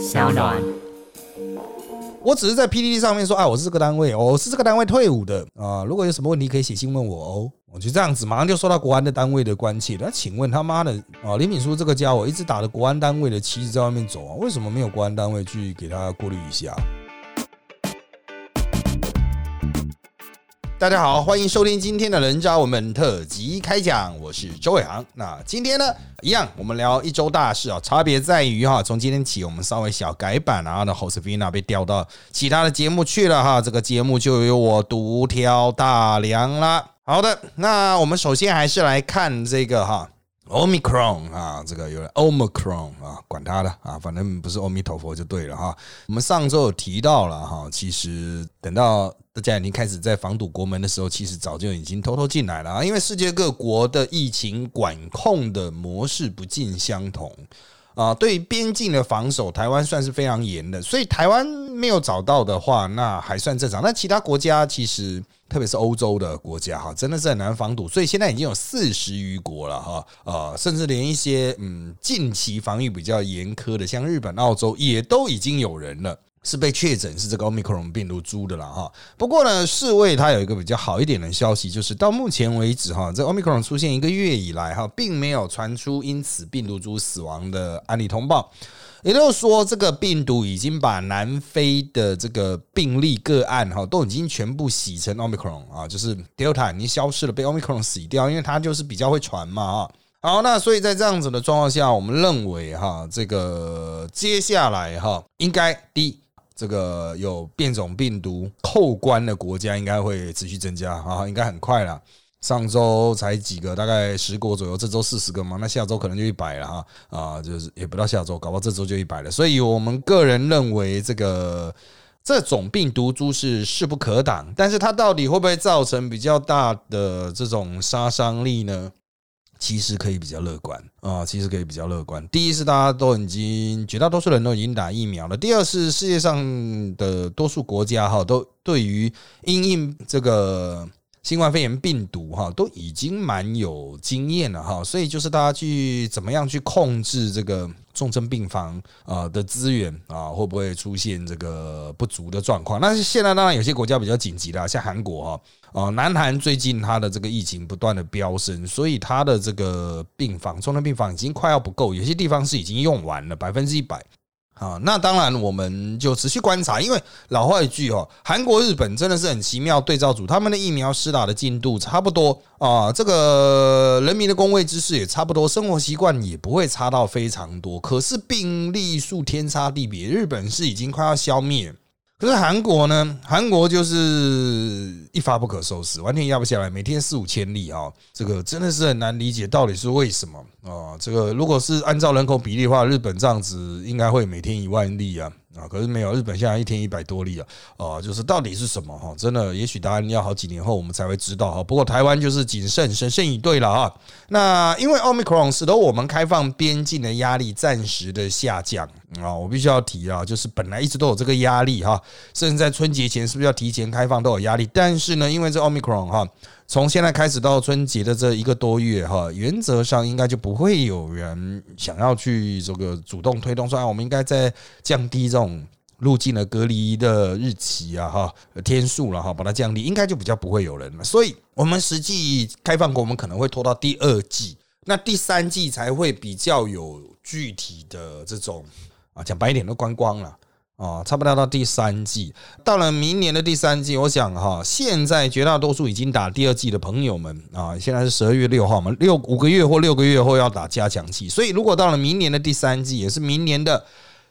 小暖。我只是在 PDD 上面说，啊，我是这个单位，我是这个单位退伍的啊。如果有什么问题，可以写信问我哦。我就这样子，马上就收到国安的单位的关切。那请问他妈的啊，林敏书这个家伙一直打着国安单位的旗子在外面走啊，为什么没有国安单位去给他过滤一下？大家好，欢迎收听今天的人渣文本特辑开讲，我是周伟航。那今天呢，一样我们聊一周大事啊，差别在于哈，从今天起我们稍微小改版，然后呢，hostina 被调到其他的节目去了哈，这个节目就由我独挑大梁啦。好的，那我们首先还是来看这个哈。Omicron 啊，这个有 Omicron 啊，管他的啊，反正不是阿弥陀佛就对了哈。我们上周有提到了哈，其实等到大家已经开始在防堵国门的时候，其实早就已经偷偷进来了啊。因为世界各国的疫情管控的模式不尽相同啊，对边境的防守，台湾算是非常严的，所以台湾没有找到的话，那还算正常。那其他国家其实。特别是欧洲的国家哈，真的是很难防堵，所以现在已经有四十余国了哈，呃，甚至连一些嗯近期防御比较严苛的，像日本、澳洲，也都已经有人了是被确诊是这个奥密克戎病毒株的了哈。不过呢，世卫它有一个比较好一点的消息，就是到目前为止哈，这奥密克戎出现一个月以来哈，并没有传出因此病毒株死亡的案例通报。也就是说，这个病毒已经把南非的这个病例个案哈，都已经全部洗成 omicron 啊，就是 delta 已经消失了，被 omicron 洗掉，因为它就是比较会传嘛啊。好，那所以在这样子的状况下，我们认为哈，这个接下来哈，应该第一，这个有变种病毒扣关的国家应该会持续增加啊，应该很快了。上周才几个，大概十国左右，这周四十个嘛，那下周可能就一百了哈啊，就是也不到下周，搞不好这周就一百了。所以我们个人认为，这个这种病毒株是势不可挡，但是它到底会不会造成比较大的这种杀伤力呢？其实可以比较乐观啊，其实可以比较乐观。第一是大家都已经绝大多数人都已经打疫苗了，第二是世界上的多数国家哈都对于因应这个。新冠肺炎病毒哈都已经蛮有经验了哈，所以就是大家去怎么样去控制这个重症病房啊的资源啊，会不会出现这个不足的状况？那现在当然有些国家比较紧急了，像韩国哈啊，南韩最近它的这个疫情不断的飙升，所以它的这个病房重症病房已经快要不够，有些地方是已经用完了百分之一百。啊，那当然，我们就持续观察，因为老话一句哦，韩国、日本真的是很奇妙对照组，他们的疫苗施打的进度差不多啊，这个人民的工位知识也差不多，生活习惯也不会差到非常多，可是病例数天差地别，日本是已经快要消灭。可是韩国呢？韩国就是一发不可收拾，完全压不下来，每天四五千例啊，这个真的是很难理解到底是为什么啊？这个如果是按照人口比例的话，日本这样子应该会每天一万例啊。啊，可是没有，日本现在一天一百多例啊，啊，就是到底是什么哈？真的，也许答案要好几年后我们才会知道哈。不过台湾就是谨慎，审慎以对了啊。那因为奥密克戎使得我们开放边境的压力暂时的下降啊，我必须要提啊，就是本来一直都有这个压力哈，甚至在春节前是不是要提前开放都有压力，但是呢，因为这奥密克戎哈。从现在开始到春节的这一个多月哈，原则上应该就不会有人想要去这个主动推动说啊，我们应该在降低这种入境的隔离的日期啊哈天数了哈，把它降低，应该就比较不会有人了。所以，我们实际开放国，我们可能会拖到第二季，那第三季才会比较有具体的这种啊，讲白一点都观光了。啊，差不多到第三季，到了明年的第三季，我想哈，现在绝大多数已经打第二季的朋友们啊，现在是十二月六号嘛，六五个月或六个月后要打加强剂，所以如果到了明年的第三季，也是明年的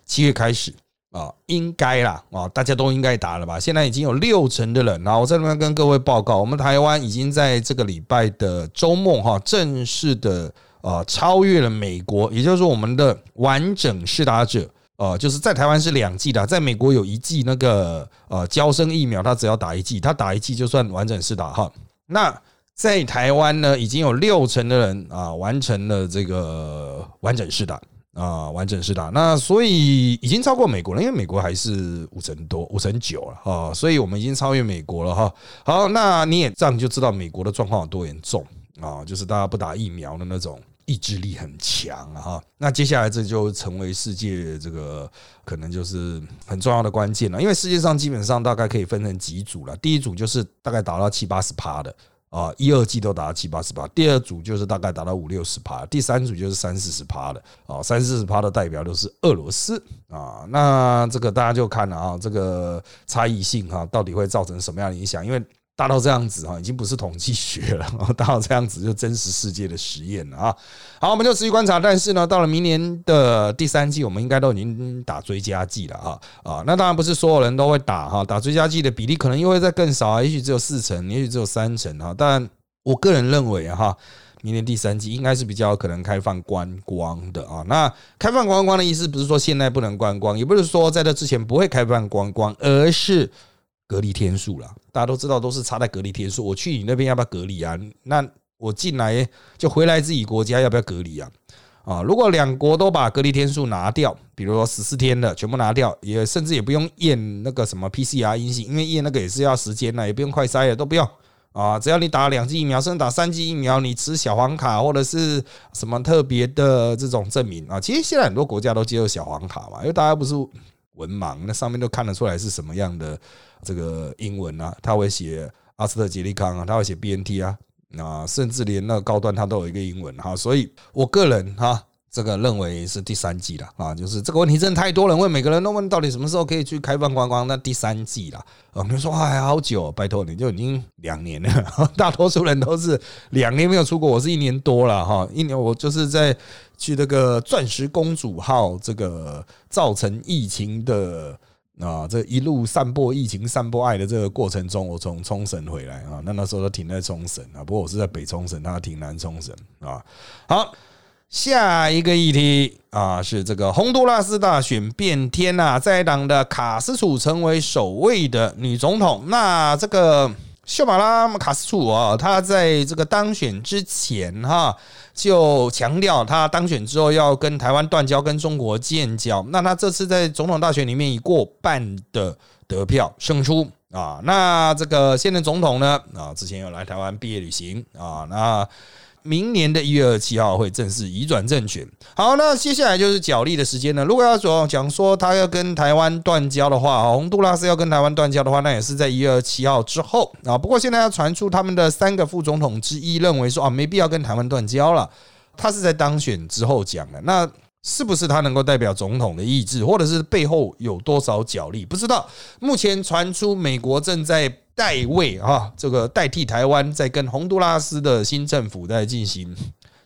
七月开始啊，应该啦啊，大家都应该打了吧？现在已经有六成的人，然后我在那边跟各位报告，我们台湾已经在这个礼拜的周末哈，正式的啊超越了美国，也就是说我们的完整试打者。呃，就是在台湾是两剂的，在美国有一剂那个呃交生疫苗，他只要打一剂，他打一剂就算完整式打哈。那在台湾呢，已经有六成的人啊完成了这个完整式打啊，完整式打。那所以已经超过美国了，因为美国还是五成多，五成九了啊，所以我们已经超越美国了哈。好，那你也这样就知道美国的状况有多严重啊，就是大家不打疫苗的那种。意志力很强啊哈。那接下来这就成为世界这个可能就是很重要的关键了，因为世界上基本上大概可以分成几组了，第一组就是大概达到七八十趴的。啊，一二季都达到七八十趴，第二组就是大概达到五六十趴，第三组就是三四十趴的啊，三四十趴的代表都是俄罗斯啊，那这个大家就看了啊，这个差异性哈，到底会造成什么样的影响？因为大到这样子哈，已经不是统计学了，大到这样子就真实世界的实验了啊。好，我们就持续观察。但是呢，到了明年的第三季，我们应该都已经打追加剂了啊啊。那当然不是所有人都会打哈，打追加剂的比例可能又会再更少啊，也许只有四成，也许只有三成哈。但我个人认为哈，明年第三季应该是比较可能开放观光的啊。那开放观光的意思不是说现在不能观光，也不是说在这之前不会开放观光，而是。隔离天数了，大家都知道都是差在隔离天数。我去你那边要不要隔离啊？那我进来就回来自己国家要不要隔离啊？啊，如果两国都把隔离天数拿掉，比如说十四天的全部拿掉，也甚至也不用验那个什么 PCR 阴性，因为验那个也是要时间的，也不用快筛的，都不用啊。只要你打两剂疫苗，甚至打三剂疫苗，你持小黄卡或者是什么特别的这种证明啊，其实现在很多国家都接受小黄卡嘛，因为大家不是文盲，那上面都看得出来是什么样的。这个英文啊，他会写阿斯特杰利康啊，他会写 BNT 啊，啊甚至连那个高端他都有一个英文哈，所以我个人哈，这个认为是第三季了啊，就是这个问题真的太多人问，每个人都问到底什么时候可以去开放观光，那第三季了啊，你说还好久，拜托你就已经两年了，大多数人都是两年没有出国，我是一年多了哈，一年我就是在去那个钻石公主号这个造成疫情的。啊，这一路散播疫情、散播爱的这个过程中，我从冲绳回来啊，那那时候都停在冲绳啊，不过我是在北冲绳，他停南冲绳啊。好，下一个议题啊，是这个洪都拉斯大选变天呐，在党的卡斯楚成为首位的女总统，那这个。秀马拉卡斯楚啊，他在这个当选之前哈，就强调他当选之后要跟台湾断交，跟中国建交。那他这次在总统大选里面以过半的得票胜出啊。那这个现任总统呢啊，之前有来台湾毕业旅行啊，那。明年的一月二十七号会正式移转政权。好，那接下来就是角力的时间了。如果要说讲说他要跟台湾断交的话，洪都拉斯要跟台湾断交的话，那也是在一月二十七号之后啊。不过现在要传出他们的三个副总统之一认为说啊，没必要跟台湾断交了。他是在当选之后讲的，那是不是他能够代表总统的意志，或者是背后有多少角力？不知道。目前传出美国正在。代位啊，这个代替台湾在跟洪都拉斯的新政府在进行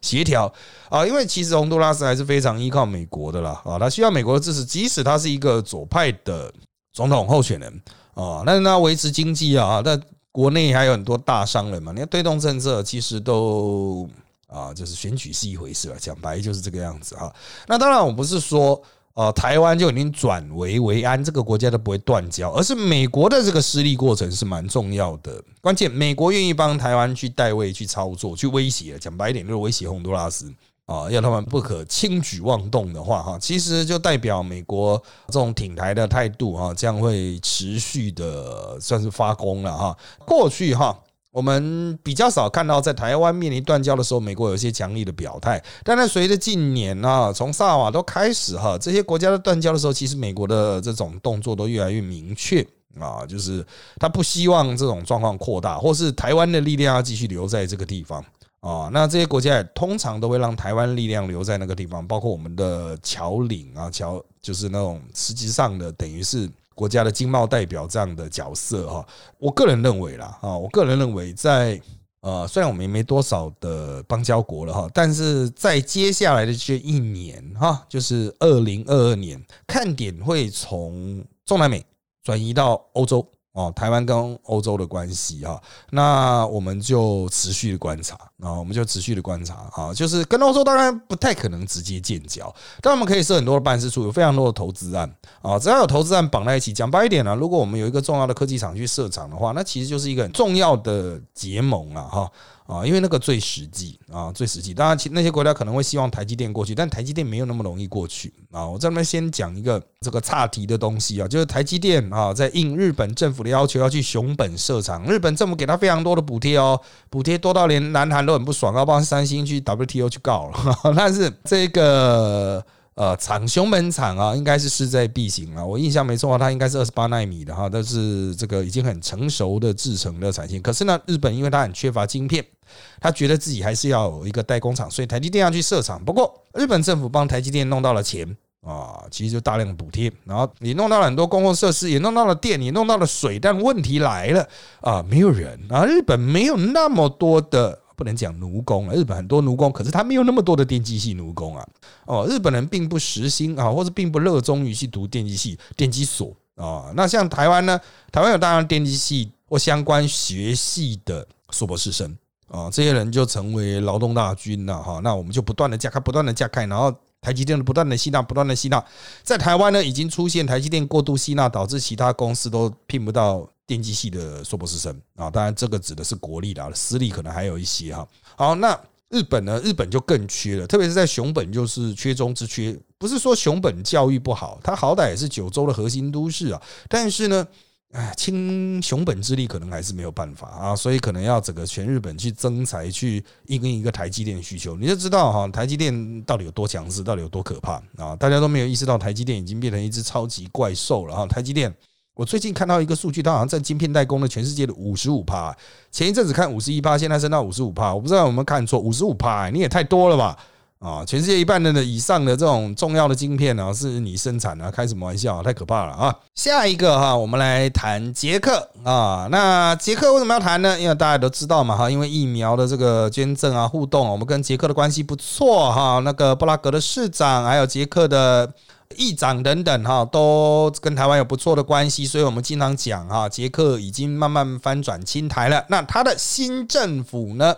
协调啊，因为其实洪都拉斯还是非常依靠美国的啦啊，他需要美国的支持，即使他是一个左派的总统候选人啊，那那维持经济啊，但国内还有很多大商人嘛，你要推动政策，其实都啊，就是选举是一回事了，讲白就是这个样子啊。那当然，我不是说。呃，台湾就已经转危为安，这个国家都不会断交，而是美国的这个失利过程是蛮重要的。关键，美国愿意帮台湾去代位、去操作、去威胁，讲白一点就是威胁洪都拉斯啊，要他们不可轻举妄动的话，哈，其实就代表美国这种挺台的态度啊，将会持续的算是发功了哈。过去哈。我们比较少看到在台湾面临断交的时候，美国有一些强力的表态。但是随着近年啊，从萨瓦都开始哈，这些国家的断交的时候，其实美国的这种动作都越来越明确啊，就是他不希望这种状况扩大，或是台湾的力量要继续留在这个地方啊。那这些国家通常都会让台湾力量留在那个地方，包括我们的侨领啊，侨就是那种实际上的等于是。国家的经贸代表这样的角色哈，我个人认为啦啊，我个人认为在呃，虽然我们也没多少的邦交国了哈，但是在接下来的这一年哈，就是二零二二年，看点会从中南美转移到欧洲。哦，台湾跟欧洲的关系哈，那我们就持续的观察啊，我们就持续的观察啊，就是跟欧洲当然不太可能直接建交，但我们可以设很多的办事处，有非常多的投资案啊，只要有投资案绑在一起，讲白一点呢，如果我们有一个重要的科技厂去设厂的话，那其实就是一个很重要的结盟啊哈啊，因为那个最实际啊，最实际。当然，其那些国家可能会希望台积电过去，但台积电没有那么容易过去啊。我这边先讲一个这个岔题的东西啊，就是台积电啊，在应日本政府的要求要去熊本设厂，日本政府给他非常多的补贴哦，补贴多到连南韩都很不爽，要帮三星去 WTO 去告了。但是这个。呃，厂熊本厂啊，应该是势在必行啊。我印象没错，它应该是二十八纳米的哈，但是这个已经很成熟的制成的产线。可是呢，日本因为它很缺乏晶片，他觉得自己还是要有一个代工厂，所以台积电要去设厂。不过日本政府帮台积电弄到了钱啊，其实就大量的补贴，然后也弄到了很多公共设施，也弄到了电，也弄到了水。但问题来了啊，没有人啊，日本没有那么多的。不能讲奴工啊，日本很多奴工，可是他没有那么多的电机系奴工啊。哦，日本人并不实心啊，或者并不热衷于去读电机系、电机所啊。那像台湾呢，台湾有大量电机系或相关学系的硕博士生啊，这些人就成为劳动大军了哈。那我们就不断的加开，不断的加开，然后台积电不断的吸纳，不断的吸纳，在台湾呢，已经出现台积电过度吸纳，导致其他公司都聘不到。电机系的硕博士生啊，当然这个指的是国立的，私立可能还有一些哈。好，那日本呢？日本就更缺了，特别是在熊本，就是缺中之缺。不是说熊本教育不好，它好歹也是九州的核心都市啊。但是呢，哎，倾熊本之力可能还是没有办法啊，所以可能要整个全日本去增财，去一根一个台积电需求，你就知道哈，台积电到底有多强势，到底有多可怕啊！大家都没有意识到，台积电已经变成一只超级怪兽了哈，台积电。我最近看到一个数据，它好像在晶片代工的全世界的五十五趴。前一阵子看五十一趴，现在升到五十五趴。我不知道有没有看错，五十五趴，你也太多了吧？啊，全世界一半的以上的这种重要的晶片呢，是你生产的，开什么玩笑啊？太可怕了啊！下一个哈，我们来谈捷克啊。那捷克为什么要谈呢？因为大家都知道嘛哈，因为疫苗的这个捐赠啊、互动啊，我们跟捷克的关系不错哈。那个布拉格的市长，还有捷克的。议长等等哈，都跟台湾有不错的关系，所以我们经常讲哈，捷克已经慢慢翻转青台了。那他的新政府呢？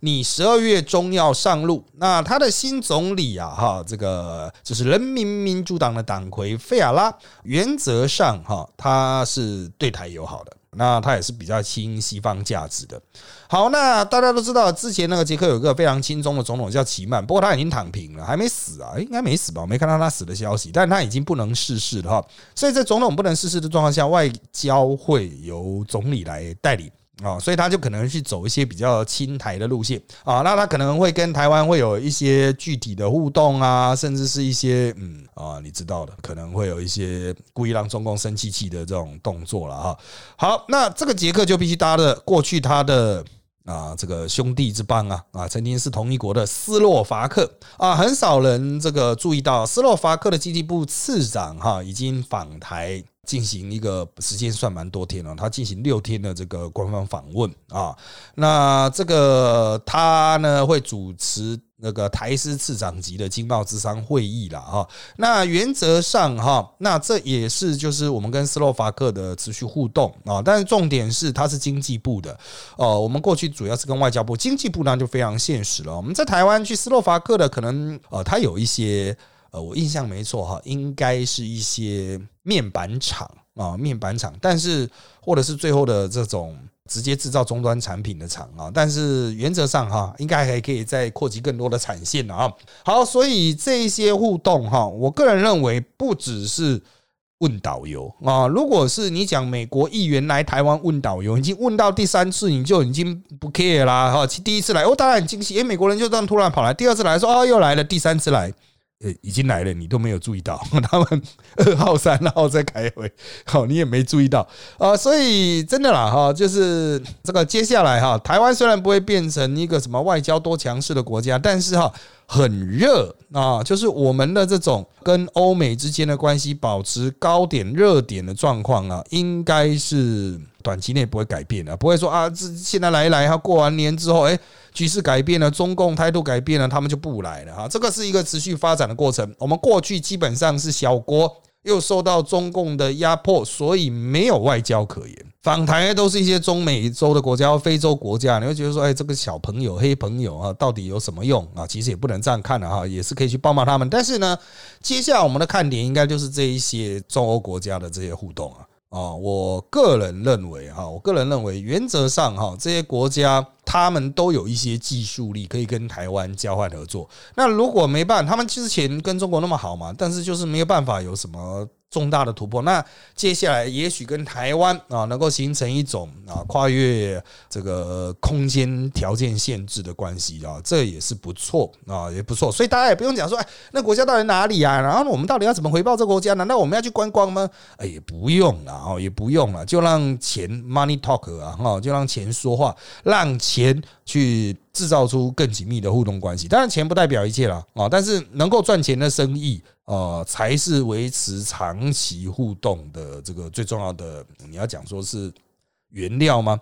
你十二月中要上路，那他的新总理啊，哈，这个就是人民民主党的党魁费亚拉，原则上哈，他是对台友好的。那他也是比较亲西方价值的。好，那大家都知道，之前那个捷克有个非常轻松的总统叫齐曼，不过他已经躺平了，还没死啊，应该没死吧？我没看到他死的消息，但他已经不能逝世了哈。所以在总统不能逝世的状况下，外交会由总理来代理。啊，所以他就可能去走一些比较亲台的路线啊，那他可能会跟台湾会有一些具体的互动啊，甚至是一些嗯啊，你知道的，可能会有一些故意让中共生气气的这种动作了哈。好，那这个捷克就必须搭的过去他的啊这个兄弟之邦啊啊，曾经是同一国的斯洛伐克啊，很少人这个注意到斯洛伐克的经济部次长哈已经访台。进行一个时间算蛮多天了，他进行六天的这个官方访问啊，那这个他呢会主持那个台司次长级的经贸之商会议了啊，那原则上哈，那这也是就是我们跟斯洛伐克的持续互动啊，但是重点是他是经济部的哦，我们过去主要是跟外交部，经济部那就非常现实了，我们在台湾去斯洛伐克的可能呃，他有一些。我印象没错哈，应该是一些面板厂啊，面板厂，但是或者是最后的这种直接制造终端产品的厂啊，但是原则上哈，应该还可以再扩及更多的产线啊。好，所以这一些互动哈，我个人认为不只是问导游啊，如果是你讲美国议员来台湾问导游，已经问到第三次，你就已经不 care 啦哈。第一次来，哦，当然很惊喜，诶，美国人就这样突然跑来，第二次来说，哦，又来了，第三次来。呃，已经来了，你都没有注意到，他们二号、三号在开会，好，你也没注意到啊，所以真的啦，哈，就是这个接下来哈，台湾虽然不会变成一个什么外交多强势的国家，但是哈。很热啊，就是我们的这种跟欧美之间的关系保持高点热点的状况啊，应该是短期内不会改变的，不会说啊，这现在来一来，哈过完年之后，哎，局势改变了，中共态度改变了，他们就不来了哈，这个是一个持续发展的过程。我们过去基本上是小国。又受到中共的压迫，所以没有外交可言。访台都是一些中美洲的国家、非洲国家，你会觉得说，哎，这个小朋友、黑朋友啊，到底有什么用啊？其实也不能这样看的哈，也是可以去帮帮他们。但是呢，接下来我们的看点应该就是这一些中欧国家的这些互动啊。啊，我个人认为哈，我个人认为原则上哈，这些国家他们都有一些技术力可以跟台湾交换合作。那如果没办，他们之前跟中国那么好嘛，但是就是没有办法有什么。重大的突破，那接下来也许跟台湾啊能够形成一种啊跨越这个空间条件限制的关系啊，这也是不错啊，也不错。所以大家也不用讲说，哎，那国家到底哪里啊？然后我们到底要怎么回报这个国家？难道我们要去观光吗？哎，也不用了哦，也不用了，就让钱 money talk 啊，哈，就让钱说话，让钱去制造出更紧密的互动关系。当然，钱不代表一切了啊，但是能够赚钱的生意。呃，才是维持长期互动的这个最重要的。你要讲说是原料吗？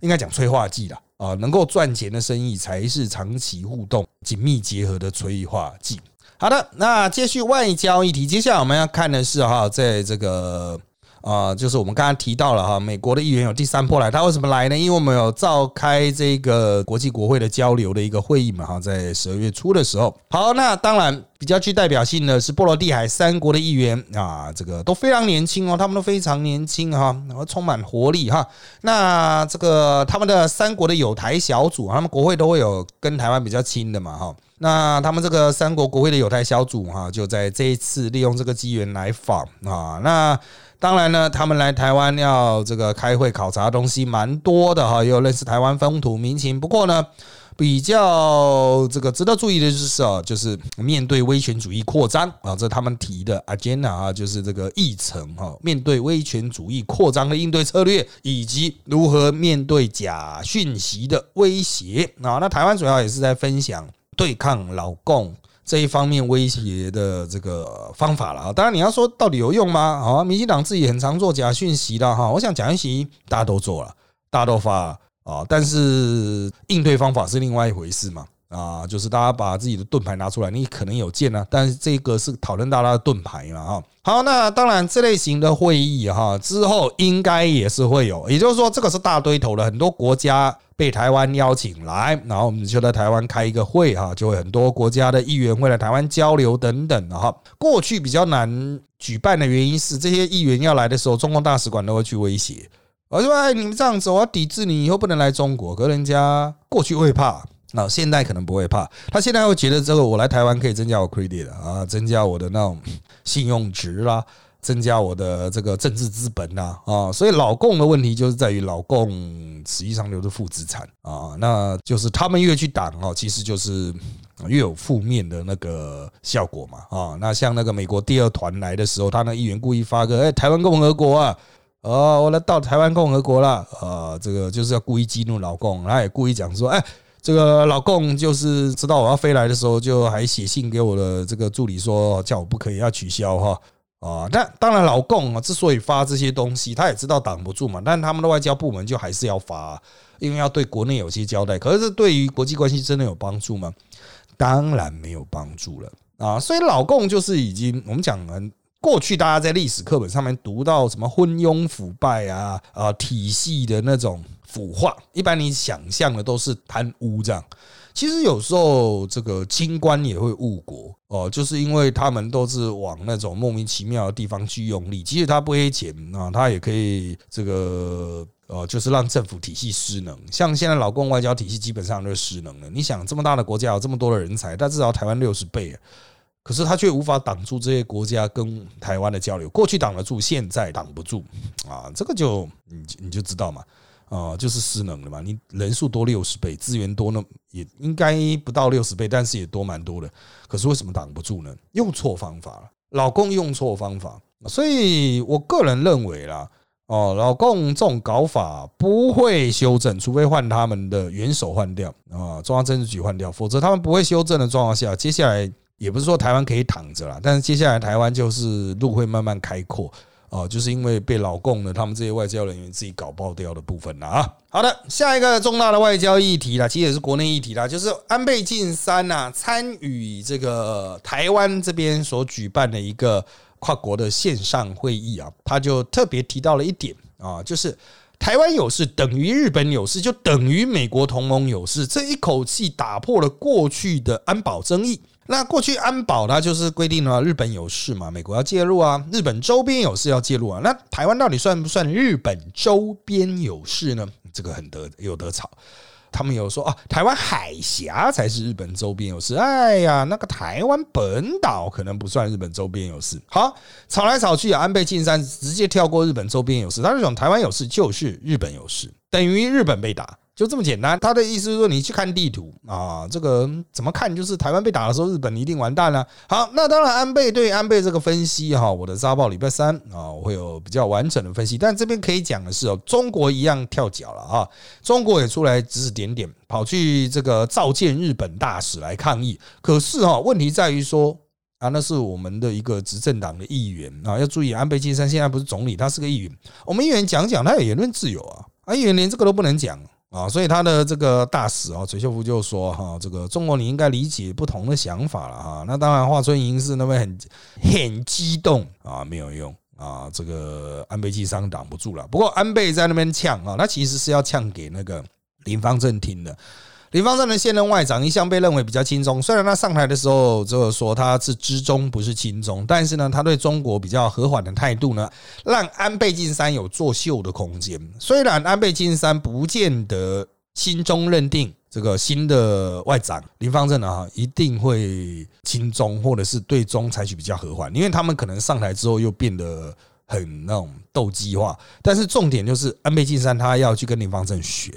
应该讲催化剂啦啊，能够赚钱的生意才是长期互动紧密结合的催化剂。好的，那继续外交议题，接下来我们要看的是哈，在这个。啊，就是我们刚刚提到了哈，美国的议员有第三波来，他为什么来呢？因为我们有召开这个国际国会的交流的一个会议嘛，哈，在十二月初的时候。好，那当然比较具代表性的是波罗的海三国的议员啊，这个都非常年轻哦，他们都非常年轻哈，然后充满活力哈。那这个他们的三国的友台小组，他们国会都会有跟台湾比较亲的嘛，哈。那他们这个三国国会的友台小组哈，就在这一次利用这个机缘来访啊，那。当然呢，他们来台湾要这个开会考察东西蛮多的哈，也有认识台湾风土民情。不过呢，比较这个值得注意的就是啊，就是面对威权主义扩张啊，这他们提的 agenda 啊，就是这个议程哈，面对威权主义扩张的应对策略，以及如何面对假讯息的威胁啊。那台湾主要也是在分享对抗老共。这一方面威胁的这个方法了啊，当然你要说到底有用吗？啊，民进党自己很常做假讯息的哈，我想假讯息大家都做了，大家都发啊，但是应对方法是另外一回事嘛。啊，就是大家把自己的盾牌拿出来，你可能有剑呢，但是这个是讨论大家的盾牌嘛，哈。好，那当然这类型的会议哈，之后应该也是会有，也就是说这个是大堆头的，很多国家被台湾邀请来，然后我们就在台湾开一个会哈，就会很多国家的议员会来台湾交流等等的哈。过去比较难举办的原因是，这些议员要来的时候，中共大使馆都会去威胁，我说哎，你们这样子，我要抵制你，以后不能来中国。可人家过去会怕。那现在可能不会怕，他现在会觉得这个我来台湾可以增加我 credit 啊，增加我的那种信用值啦，增加我的这个政治资本呐啊，所以老共的问题就是在于老共实际上留着负资产啊，那就是他们越去挡哦，其实就是越有负面的那个效果嘛啊，那像那个美国第二团来的时候，他那议员故意发个哎台湾共和国啊，哦我来到台湾共和国了啊，这个就是要故意激怒老共，他也故意讲说哎。这个老共就是知道我要飞来的时候，就还写信给我的这个助理说，叫我不可以要取消哈啊。那当然，老共啊之所以发这些东西，他也知道挡不住嘛。但他们的外交部门就还是要发，因为要对国内有些交代。可是对于国际关系真的有帮助吗？当然没有帮助了啊。所以老共就是已经我们讲了，过去大家在历史课本上面读到什么昏庸腐败啊啊体系的那种。腐化，一般你想象的都是贪污这样，其实有时候这个清官也会误国哦，就是因为他们都是往那种莫名其妙的地方去用力，即使他不黑钱啊，他也可以这个呃，就是让政府体系失能。像现在老共外交体系基本上都是失能的。你想这么大的国家有这么多的人才，但至少台湾六十倍，可是他却无法挡住这些国家跟台湾的交流。过去挡得住，现在挡不住啊，这个就你你就知道嘛。啊，就是失能了嘛？你人数多六十倍，资源多呢，也应该不到六十倍，但是也多蛮多的。可是为什么挡不住呢？用错方法了，老公用错方法。所以我个人认为啦，哦，老共这种搞法不会修正，除非换他们的元首换掉啊，中央政治局换掉，否则他们不会修正的状况下，接下来也不是说台湾可以躺着了，但是接下来台湾就是路会慢慢开阔。哦，就是因为被老共的他们这些外交人员自己搞爆掉的部分了啊。好的，下一个重大的外交议题啦，其实也是国内议题啦，就是安倍晋三呐参与这个台湾这边所举办的一个跨国的线上会议啊，他就特别提到了一点啊，就是台湾有事等于日本有事，就等于美国同盟有事，这一口气打破了过去的安保争议那过去安保它就是规定了日本有事嘛，美国要介入啊，日本周边有事要介入啊。那台湾到底算不算日本周边有事呢？这个很得有得吵。他们有说啊，台湾海峡才是日本周边有事。哎呀，那个台湾本岛可能不算日本周边有事。好，吵来吵去，安倍晋三直接跳过日本周边有事，他就讲台湾有事就是日本有事，等于日本被打。就这么简单，他的意思是说，你去看地图啊，这个怎么看就是台湾被打的时候，日本一定完蛋了。好，那当然，安倍对安倍这个分析哈，我的扎报礼拜三啊，我会有比较完整的分析。但这边可以讲的是哦，中国一样跳脚了啊，中国也出来指指点点，跑去这个召见日本大使来抗议。可是哈，问题在于说啊，那是我们的一个执政党的议员啊，要注意，安倍晋三现在不是总理，他是个议员，我们议员讲讲，他有言论自由啊，啊，议员连这个都不能讲。啊，所以他的这个大使啊，崔秀夫就说哈，这个中国你应该理解不同的想法了哈。那当然，华春莹是那边很 很激动啊，没有用啊，这个安倍晋三挡不住了。不过安倍在那边呛啊，他其实是要呛给那个林方正听的。林方正的现任外长一向被认为比较轻松，虽然他上台的时候就是说他是知中不是轻中，但是呢，他对中国比较和缓的态度呢，让安倍晋三有作秀的空间。虽然安倍晋三不见得心中认定这个新的外长林方正啊一定会亲中，或者是对中采取比较和缓，因为他们可能上台之后又变得很那种斗鸡化。但是重点就是安倍晋三他要去跟林方正选。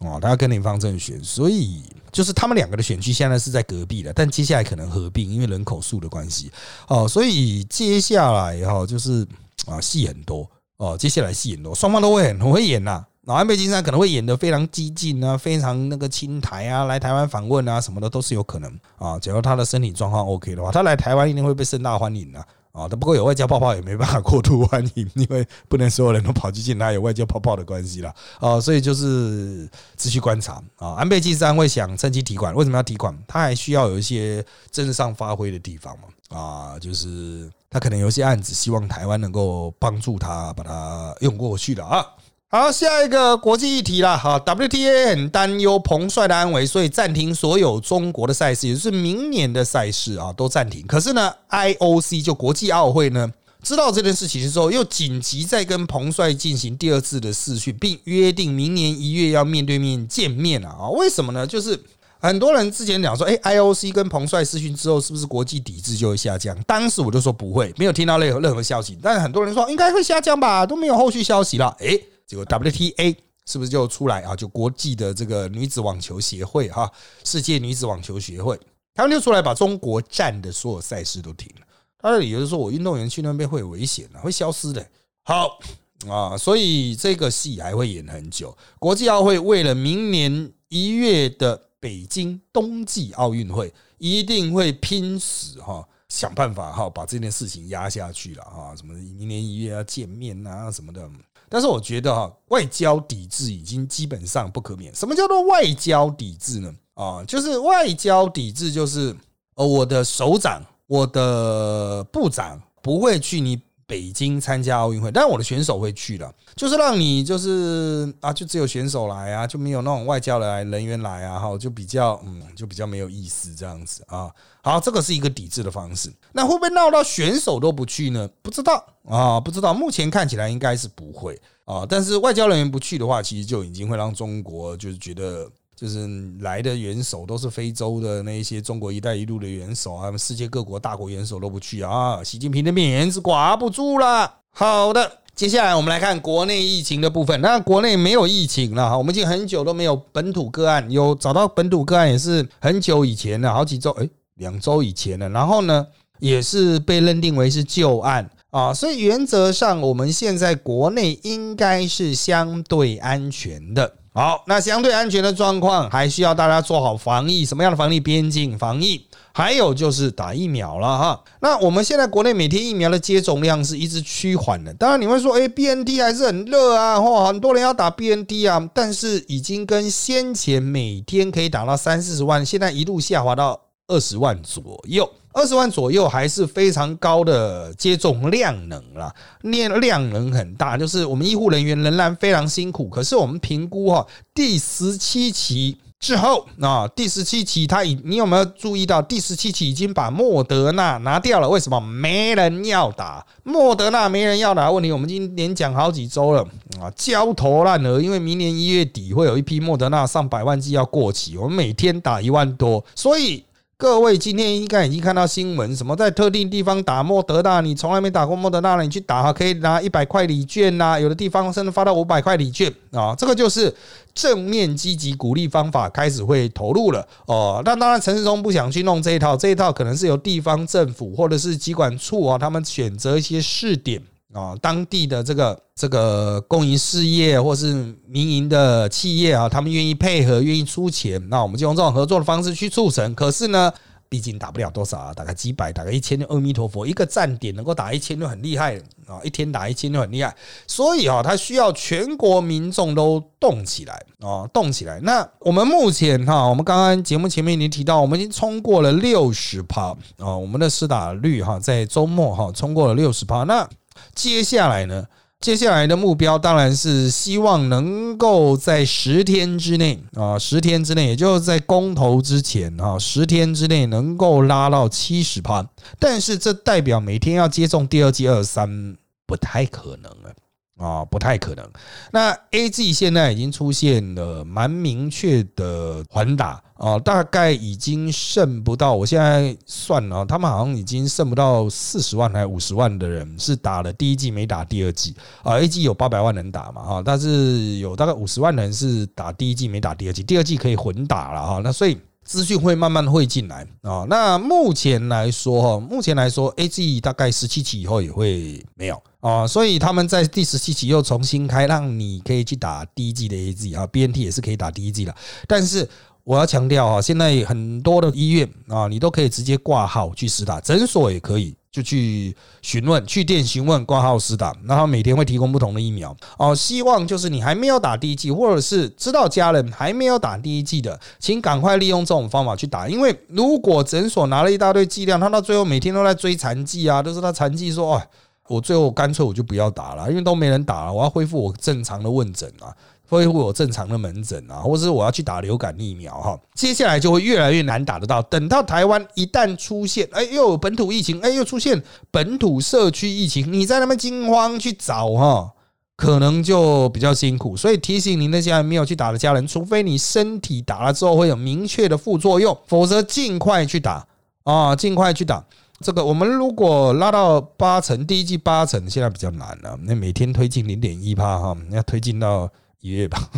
哦，他要跟林方正选，所以就是他们两个的选区现在是在隔壁的，但接下来可能合并，因为人口数的关系。哦，所以接下来哈，就是啊，戏很多哦，接下来戏很多，双方都会很很会演呐。老安倍晋三可能会演得非常激进啊，非常那个亲台啊，来台湾访问啊，什么的都是有可能啊。假如他的身体状况 OK 的话，他来台湾一定会被盛大欢迎的。啊，他不过有外交泡泡也没办法过度欢迎，因为不能所有人都跑去见他，有外交泡泡的关系了啊，所以就是持续观察啊。安倍晋三会想趁机提款，为什么要提款？他还需要有一些政治上发挥的地方嘛啊，就是他可能有些案子，希望台湾能够帮助他把它用过去的啊。好，下一个国际议题了哈，WTA 很担忧彭帅的安危，所以暂停所有中国的赛事，也就是明年的赛事啊，都暂停。可是呢，IOC 就国际奥会呢，知道这件事情之后，又紧急在跟彭帅进行第二次的试训，并约定明年一月要面对面见面啊！啊，为什么呢？就是很多人之前讲说，哎，IOC 跟彭帅试训之后，是不是国际抵制就会下降？当时我就说不会，没有听到任何任何消息。但是很多人说应该会下降吧，都没有后续消息了。哎。结果 WTA 是不是就出来啊？就国际的这个女子网球协会哈，世界女子网球协会，他们就出来把中国站的所有赛事都停了。他的理由是说，我运动员去那边会有危险的，会消失的。好啊，所以这个戏还会演很久。国际奥会为了明年一月的北京冬季奥运会，一定会拼死哈，想办法哈，把这件事情压下去了哈。什么明年一月要见面啊什么的。但是我觉得哈，外交抵制已经基本上不可免。什么叫做外交抵制呢？啊，就是外交抵制，就是呃，我的首长、我的部长不会去你。北京参加奥运会，但是我的选手会去的，就是让你就是啊，就只有选手来啊，就没有那种外交来人员来啊，哈，就比较嗯，就比较没有意思这样子啊。好，这个是一个抵制的方式，那会不会闹到选手都不去呢？不知道啊，不知道。目前看起来应该是不会啊，但是外交人员不去的话，其实就已经会让中国就是觉得。就是来的元首都是非洲的那一些中国“一带一路”的元首啊，世界各国大国元首都不去啊，习近平的面子挂不住了。好的，接下来我们来看国内疫情的部分。那国内没有疫情了哈，我们已经很久都没有本土个案，有找到本土个案也是很久以前了，好几周，哎，两周以前了。然后呢，也是被认定为是旧案啊，所以原则上我们现在国内应该是相对安全的。好，那相对安全的状况还需要大家做好防疫，什么样的防疫？边境防疫，还有就是打疫苗了哈。那我们现在国内每天疫苗的接种量是一直趋缓的。当然你会说，哎，B N T 还是很热啊，或很多人要打 B N T 啊，但是已经跟先前每天可以打到三四十万，现在一路下滑到二十万左右。二十万左右还是非常高的接种量能了，量量能很大，就是我们医护人员仍然非常辛苦。可是我们评估哈，第十七期之后啊，第十七期他已，你有没有注意到第十七期已经把莫德纳拿掉了？为什么没人要打莫德纳？没人要打问题，我们今年讲好几周了啊，焦头烂额，因为明年一月底会有一批莫德纳上百万剂要过期，我们每天打一万多，所以。各位今天应该已经看到新闻，什么在特定地方打莫德纳，你从来没打过莫德纳了，你去打哈，可以拿一百块礼券呐，有的地方甚至发到五百块礼券啊，这个就是正面积极鼓励方法开始会投入了哦。那当然陈世忠不想去弄这一套，这一套可能是由地方政府或者是机管处啊，他们选择一些试点。啊，当地的这个这个公营事业或是民营的企业啊，他们愿意配合，愿意出钱，那我们就用这种合作的方式去促成。可是呢，毕竟打不了多少啊，大概几百，大概一千。阿弥陀佛，一个站点能够打一千就很厉害啊！一天打一千就很厉害，所以啊，它需要全国民众都动起来啊，动起来。那我们目前哈，我们刚刚节目前面已经提到，我们已经冲过了六十趴啊，我们的施打率哈，在周末哈冲过了六十趴。那接下来呢？接下来的目标当然是希望能够在十天之内啊，十天之内，也就是在公投之前啊，十天之内能够拉到七十趴。但是这代表每天要接种第二剂二三不太可能了。啊，不太可能。那 A G 现在已经出现了蛮明确的缓打啊，大概已经剩不到。我现在算了，他们好像已经剩不到四十万还是五十万的人是打了第一季没打第二季啊。A G 有八百万人打嘛啊，但是有大概五十万人是打第一季没打第二季，第二季可以混打了哈。那所以。资讯会慢慢会进来啊。那目前来说哈，目前来说，A G 大概十七期以后也会没有啊。所以他们在第十七期又重新开，让你可以去打第一季的 A G 啊，B N T 也是可以打第一季的。但是我要强调啊，现在很多的医院啊，你都可以直接挂号去实打，诊所也可以。就去询问，去店询问挂号师打，那他每天会提供不同的疫苗哦。希望就是你还没有打第一剂，或者是知道家人还没有打第一剂的，请赶快利用这种方法去打。因为如果诊所拿了一大堆剂量，他到最后每天都在追残剂啊，都是他残剂说，哦，我最后干脆我就不要打了，因为都没人打了，我要恢复我正常的问诊啊。恢复我正常的门诊啊，或者是我要去打流感疫苗哈，接下来就会越来越难打得到。等到台湾一旦出现，哎，又有本土疫情，哎，又出现本土社区疫情，你在那边惊慌去找哈，可能就比较辛苦。所以提醒您那些还没有去打的家人，除非你身体打了之后会有明确的副作用，否则尽快去打啊，尽快去打。这个我们如果拉到八成，第一季八成，现在比较难了。那每天推进零点一帕哈，要推进到。一月吧，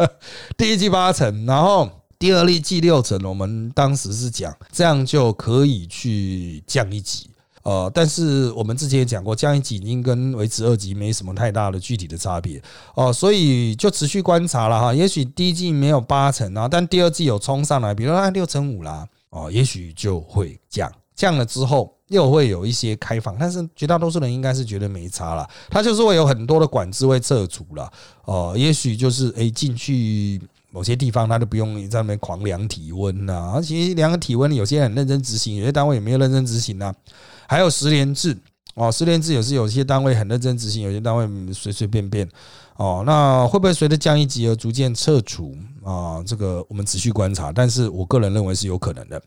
第一季八成，然后第二例季六成。我们当时是讲这样就可以去降一级，呃，但是我们之前也讲过，降一级已经跟维持二级没什么太大的具体的差别哦，所以就持续观察了哈。也许第一季没有八成啊，但第二季有冲上来，比如说六成五啦，哦，也许就会降，降了之后。又会有一些开放，但是绝大多数人应该是觉得没差了。他就是会有很多的管制会撤除了，哦，也许就是诶进去某些地方，他都不用在那边狂量体温呐。而且量个体温，有些很认真执行，有些单位也没有认真执行呐。还有十连制哦，十连制也是有些单位很认真执行，有些单位随随便便。哦，那会不会随着降一级而逐渐撤除啊？这个我们持续观察，但是我个人认为是有可能的。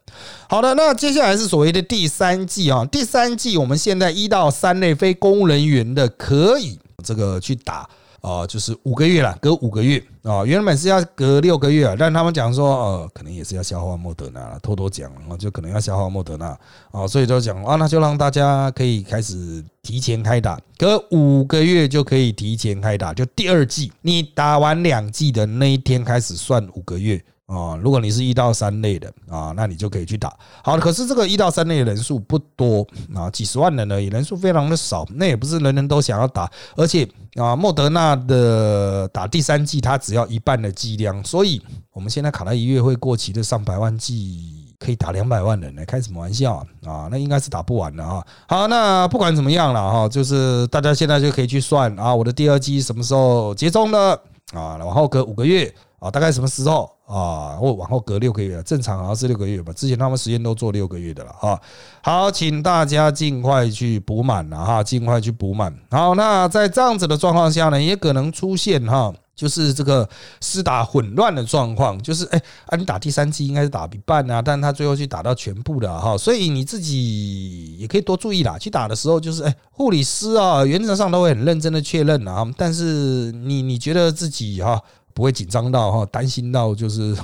好的，那接下来是所谓的第三季啊，第三季我们现在一到三类非公务人员的可以这个去打。啊，就是五个月了，隔五个月啊，原本是要隔六个月啊，但他们讲说，呃，可能也是要消化莫德纳了，偷偷讲然后，就可能要消化莫德纳啊，所以就讲啊，那就让大家可以开始提前开打，隔五个月就可以提前开打，就第二季，你打完两季的那一天开始算五个月。啊，如果你是一到三类的啊，那你就可以去打。好，可是这个一到三类的人数不多啊，几十万人而已，人数非常的少。那也不是人人都想要打，而且啊，莫德纳的打第三剂，它只要一半的剂量，所以我们现在卡在一月会过期的上百万剂，可以打两百万人呢，开什么玩笑啊？啊，那应该是打不完的啊。好，那不管怎么样了哈，就是大家现在就可以去算啊，我的第二剂什么时候接种了啊？然后隔五个月。啊，大概什么时候啊？或往后隔六个月，正常好像是六个月吧。之前他们实验都做六个月的了啊。好，请大家尽快去补满了哈，尽快去补满。好，那在这样子的状况下呢，也可能出现哈就是这个施打混乱的状况，就是哎，啊，你打第三剂应该是打一半啊，但他最后去打到全部的哈，所以你自己也可以多注意啦。去打的时候，就是哎，护理师啊，原则上都会很认真的确认啊，但是你你觉得自己哈不会紧张到哈，担心到就是。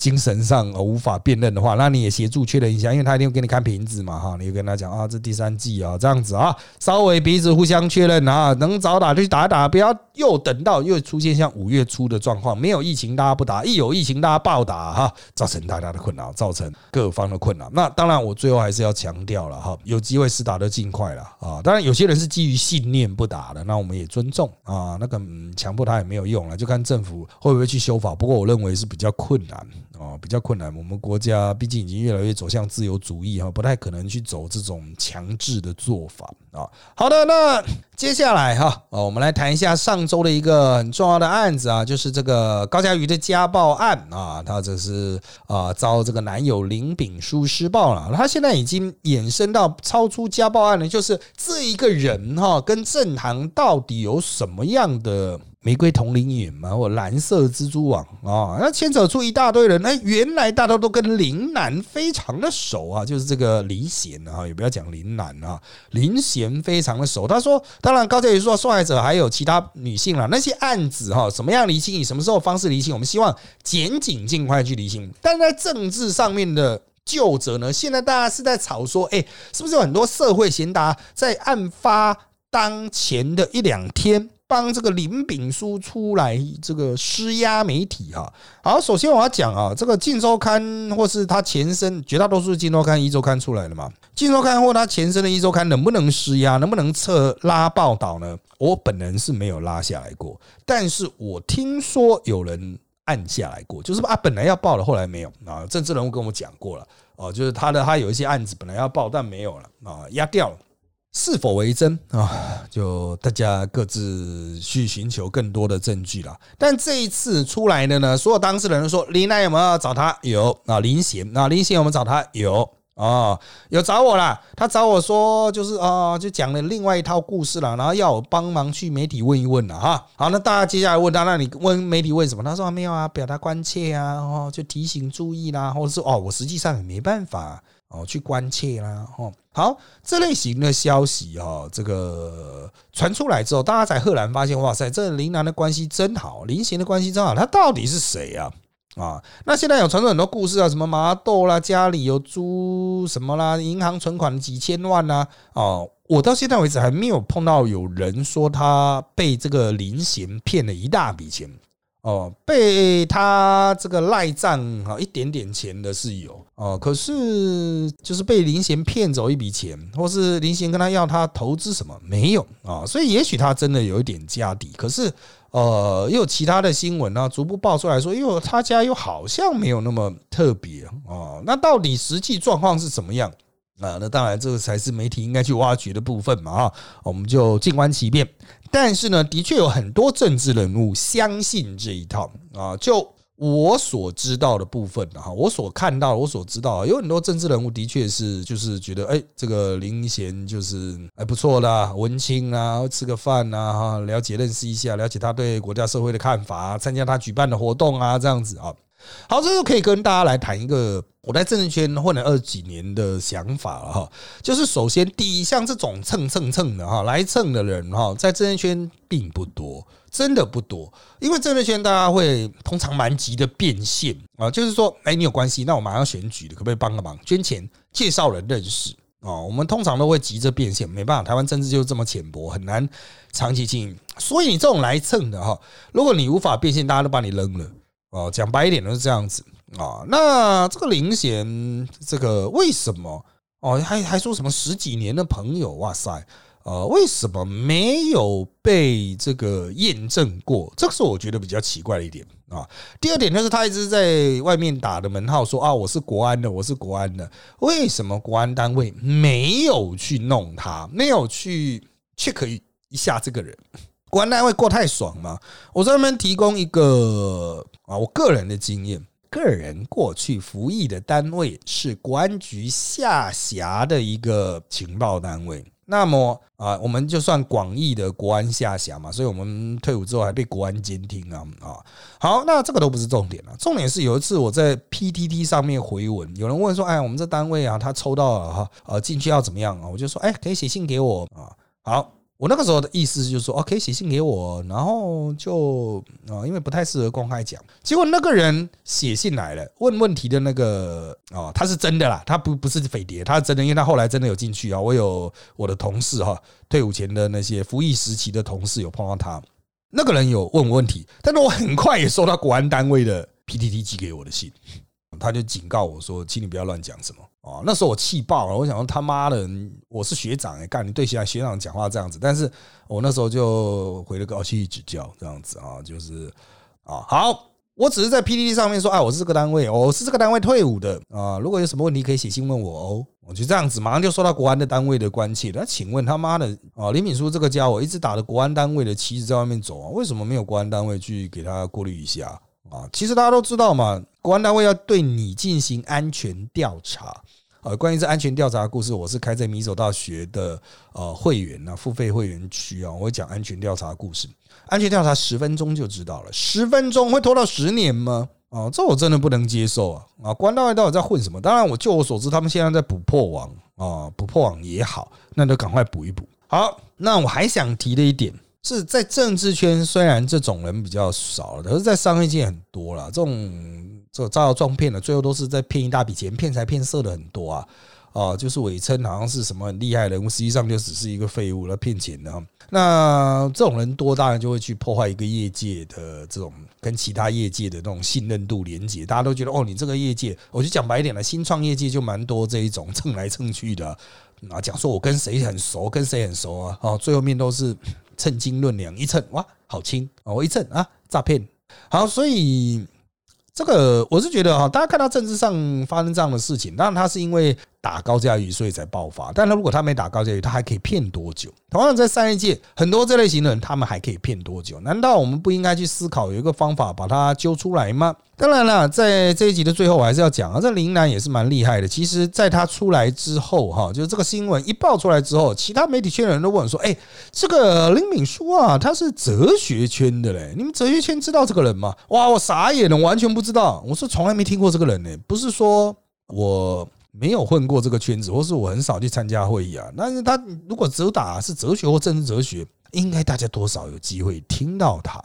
精神上呃无法辨认的话，那你也协助确认一下，因为他一定会给你看瓶子嘛，哈，你就跟他讲啊，这第三季啊，这样子啊，稍微彼此互相确认啊，能早打就去打打，不要又等到又出现像五月初的状况，没有疫情大家不打，一有疫情大家暴打哈，造成大家的困扰，造成各方的困扰。那当然，我最后还是要强调了哈，有机会是打的尽快了啊。当然，有些人是基于信念不打的，那我们也尊重啊，那个强迫他也没有用了，就看政府会不会去修法。不过我认为是比较困难。哦，比较困难。我们国家毕竟已经越来越走向自由主义哈，不太可能去走这种强制的做法啊。好的，那接下来哈，哦，我们来谈一下上周的一个很重要的案子啊，就是这个高佳瑜的家暴案啊。他这是啊遭这个男友林炳书施暴了，他现在已经衍生到超出家暴案了，就是这一个人哈跟正堂到底有什么样的？玫瑰同林眼嘛，或蓝色蜘蛛网啊，那牵扯出一大堆人。那原来大家都跟林楠非常的熟啊，就是这个林贤啊，也不要讲林楠啊，林贤非常的熟。他说，当然高教也说，受害者还有其他女性了。那些案子哈，什么样离清，以什么时候方式离清，我们希望检警尽快去离清。但在政治上面的旧者呢，现在大家是在吵说，哎，是不是有很多社会贤达在案发当前的一两天？帮这个林炳书出来这个施压媒体哈，好，首先我要讲啊，这个《镜周刊》或是它前身，绝大多数《镜周刊》《一周刊》出来的嘛，《镜周刊》或它前身的《一周刊》能不能施压，能不能撤拉报道呢？我本人是没有拉下来过，但是我听说有人按下来过，就是啊，本来要报的，后来没有啊。政治人物跟我讲过了哦，就是他的他有一些案子本来要报，但没有了啊，压掉了。是否为真啊？就大家各自去寻求更多的证据了。但这一次出来的呢，所有当事人说林奈有没有找他？有啊，林贤啊，林贤有没有找他？有哦，有找我啦。他找我说，就是啊，就讲了另外一套故事了，然后要我帮忙去媒体问一问了哈。好，那大家接下来问他，那你问媒体问什么？他说没有啊，表达关切啊，哦，就提醒注意啦，或者是哦，我实际上也没办法。哦，去关切啦，哦，好，这类型的消息哈，这个传出来之后，大家才赫然发现，哇塞，这林南的关系真好，林贤的关系真好，他到底是谁呀？啊，那现在有传出很多故事啊，什么麻豆啦，家里有租什么啦，银行存款几千万呐，哦，我到现在为止还没有碰到有人说他被这个林贤骗了一大笔钱。哦，被他这个赖账哈一点点钱的是有哦，可是就是被林贤骗走一笔钱，或是林贤跟他要他投资什么没有啊？所以也许他真的有一点家底，可是呃，又有其他的新闻呢，逐步爆出来说，因为他家又好像没有那么特别啊。那到底实际状况是怎么样啊？那当然这个才是媒体应该去挖掘的部分嘛啊，我们就静观其变。但是呢，的确有很多政治人物相信这一套啊。就我所知道的部分哈，我所看到、我所知道，有很多政治人物的确是就是觉得，哎，这个林贤就是还不错啦，文青啊，吃个饭啊，哈，了解、认识一下，了解他对国家社会的看法，参加他举办的活动啊，这样子啊。好，这就可以跟大家来谈一个我在政治圈混了二十几年的想法了哈。就是首先第一，像这种蹭蹭蹭的哈，来蹭的人哈，在政治圈并不多，真的不多。因为政治圈大家会通常蛮急的变现啊，就是说，哎，你有关系，那我马上选举的，可不可以帮个忙，捐钱介绍人认识啊？我们通常都会急着变现，没办法，台湾政治就这么浅薄，很难长期经营。所以你这种来蹭的哈，如果你无法变现，大家都把你扔了。哦，讲白一点都是这样子啊。那这个林贤，这个为什么哦，还还说什么十几年的朋友？哇塞，呃，为什么没有被这个验证过？这个是我觉得比较奇怪的一点啊。第二点就是他一直在外面打的门号，说啊，我是国安的，我是国安的。为什么国安单位没有去弄他，没有去 check 一下这个人？国安单位过太爽吗？我专门提供一个。啊，我个人的经验，个人过去服役的单位是国安局下辖的一个情报单位。那么啊，我们就算广义的国安下辖嘛，所以我们退伍之后还被国安监听啊啊。好，那这个都不是重点了，重点是有一次我在 PTT 上面回文，有人问说，哎，我们这单位啊，他抽到了哈，呃，进去要怎么样啊？我就说，哎，可以写信给我啊。好。我那个时候的意思就是说，哦，可以写信给我，然后就啊，因为不太适合公开讲。结果那个人写信来了，问问题的那个啊，他是真的啦，他不不是匪谍，他是真的，因为他后来真的有进去啊。我有我的同事哈，退伍前的那些服役时期的同事有碰到他，那个人有问我问题，但是我很快也收到国安单位的 PTT 寄给我的信，他就警告我说，请你不要乱讲什么。哦，那时候我气爆了，我想说他妈的，我是学长哎，干你对学学长讲话这样子，但是我那时候就回了个哦谢谢指教这样子啊，就是啊，好，我只是在 PPT 上面说，哎，我是这个单位，我是这个单位退伍的啊，如果有什么问题可以写信问我哦，我就这样子，马上就收到国安的单位的关切。那请问他妈的啊，李敏书这个家伙一直打着国安单位的旗子在外面走啊，为什么没有国安单位去给他过滤一下啊？其实大家都知道嘛。国安单位要对你进行安全调查，呃，关于这安全调查的故事，我是开在米走大学的呃会员啊，付费会员区啊，我会讲安全调查故事。安全调查十分钟就知道了，十分钟会拖到十年吗？啊，这我真的不能接受啊！啊，国安单位到底在混什么？当然，我就我所知，他们现在在补破网啊，补破网也好，那就赶快补一补。好，那我还想提的一点。是在政治圈，虽然这种人比较少，可是，在商业界很多了。这种这招摇撞骗的，最后都是在骗一大笔钱，骗财骗色的很多啊。啊，就是伪称好像是什么很厉害人物，实际上就只是一个废物来骗钱的。那这种人多，当然就会去破坏一个业界的这种跟其他业界的那种信任度连接。大家都觉得，哦，你这个业界，我就讲白一点了，新创业界就蛮多这一种蹭来蹭去的啊，讲说我跟谁很熟，跟谁很熟啊，啊，最后面都是。称斤论两，一称哇，好轻哦！一称啊，诈骗。好，所以这个我是觉得哈，大家看到政治上发生这样的事情，当然他是因为打高价鱼，所以才爆发。但他如果他没打高价鱼，他还可以骗多久？同样在商业界，很多这类型的人，他们还可以骗多久？难道我们不应该去思考有一个方法把它揪出来吗？当然了，在这一集的最后，我还是要讲啊，这林楠也是蛮厉害的。其实，在他出来之后，哈，就是这个新闻一爆出来之后，其他媒体圈的人都问说：“哎，这个林敏书啊，他是哲学圈的嘞，你们哲学圈知道这个人吗？”哇，我傻眼了，完全不知道。我是从来没听过这个人呢，不是说我没有混过这个圈子，或是我很少去参加会议啊。但是他如果主打是哲学或政治哲学，应该大家多少有机会听到他。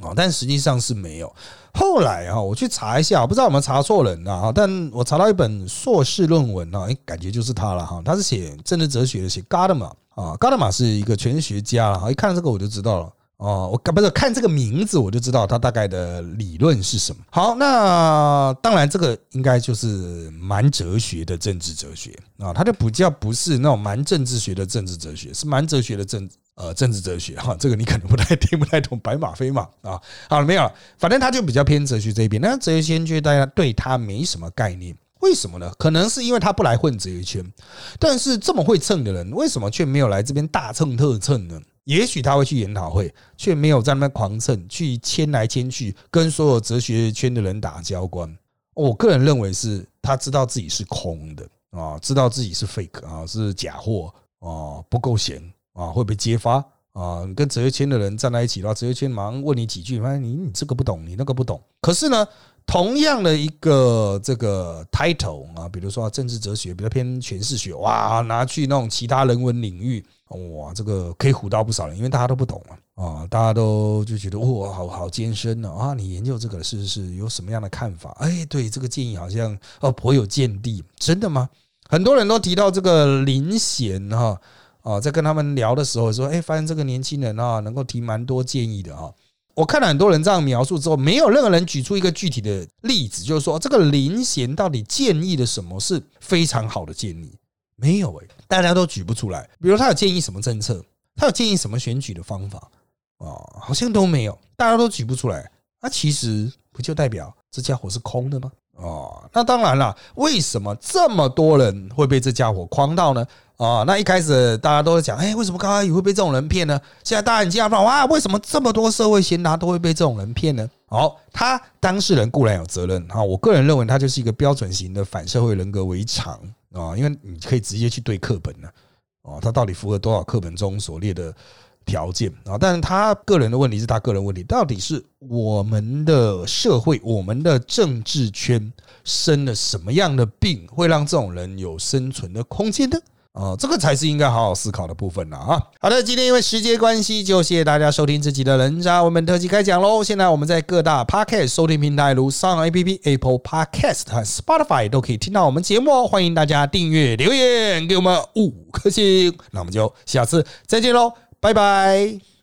啊，但实际上是没有。后来啊，我去查一下，不知道有没有查错人啊？但我查到一本硕士论文啊，哎，感觉就是他了哈。他是写政治哲学的，写 Gadamer 啊，Gadamer 是一个全学家了。一看这个我就知道了。哦，我不是看这个名字我就知道他大概的理论是什么。好，那当然这个应该就是蛮哲学的政治哲学啊，他就比较不是那种蛮政治学的政治哲学，是蛮哲学的政。呃，政治哲学哈，这个你可能不太听不太懂，白马非马啊，好了没有？反正他就比较偏哲学这一边。那哲学圈就大家对他没什么概念，为什么呢？可能是因为他不来混哲学圈。但是这么会蹭的人，为什么却没有来这边大蹭特蹭呢？也许他会去研讨会，却没有在那边狂蹭，去牵来牵去，跟所有哲学圈的人打交关。我个人认为是他知道自己是空的啊，知道自己是 fake 啊，是假货啊，不够闲。啊，会被揭发啊！跟哲学圈的人站在一起的话，哲学圈忙问你几句，发现你你这个不懂，你那个不懂。可是呢，同样的一个这个 title 啊，比如说政治哲学比较偏诠释学，哇，拿去那种其他人文领域，哇，这个可以唬到不少人，因为大家都不懂啊，啊，大家都就觉得哇，好好艰深呢啊！你研究这个是是有什么样的看法？哎，对这个建议好像哦颇有见地，真的吗？很多人都提到这个林贤哈。啊，在跟他们聊的时候说，哎，发现这个年轻人啊，能够提蛮多建议的啊。我看了很多人这样描述之后，没有任何人举出一个具体的例子，就是说这个林贤到底建议的什么是非常好的建议？没有哎，大家都举不出来。比如他有建议什么政策，他有建议什么选举的方法啊，好像都没有，大家都举不出来。那其实不就代表这家伙是空的吗？哦，那当然了，为什么这么多人会被这家伙诓到呢？啊，那一开始大家都在讲，哎，为什么高阿宇会被这种人骗呢？现在大家很惊讶，哇，为什么这么多社会贤达都会被这种人骗呢？好，他当事人固然有责任啊，我个人认为他就是一个标准型的反社会人格为常啊，因为你可以直接去对课本呢。哦，他到底符合多少课本中所列的条件啊？但是他个人的问题是他个人问题，到底是我们的社会、我们的政治圈生了什么样的病，会让这种人有生存的空间呢？哦，这个才是应该好好思考的部分了啊！好的，今天因为时间关系，就谢谢大家收听这集的人渣文本特辑开讲喽。现在我们在各大 Podcast 收听平台，如上 A P P、Apple Podcast 和 Spotify 都可以听到我们节目哦。欢迎大家订阅、留言给我们五颗星，那我们就下次再见喽，拜拜。